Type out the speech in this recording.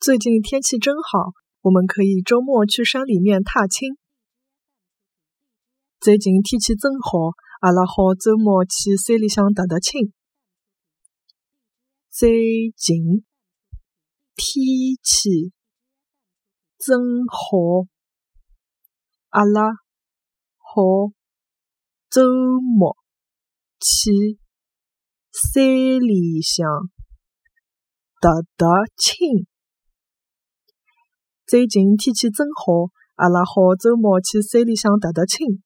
最近天气真好，我们可以周末去山里面踏青。最近天气真好，阿拉好周末去山里向踏踏青。最近天气真好，阿拉好周末去山里向踏踏青。最近天气真好，阿拉好周末去山里向踏踏青。